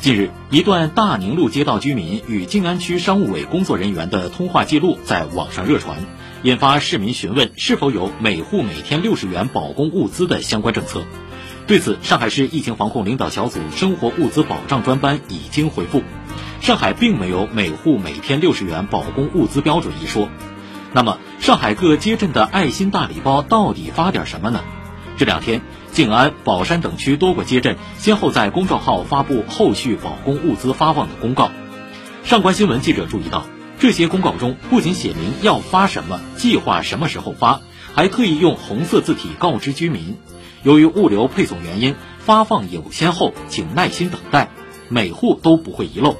近日，一段大宁路街道居民与静安区商务委工作人员的通话记录在网上热传，引发市民询问是否有每户每天六十元保供物资的相关政策。对此，上海市疫情防控领导小组生活物资保障专班已经回复，上海并没有每户每天六十元保供物资标准一说。那么，上海各街镇的爱心大礼包到底发点什么呢？这两天，静安、宝山等区多个街镇先后在公众号发布后续保供物资发放的公告。上官新闻记者注意到，这些公告中不仅写明要发什么、计划什么时候发，还特意用红色字体告知居民，由于物流配送原因，发放有先后，请耐心等待，每户都不会遗漏。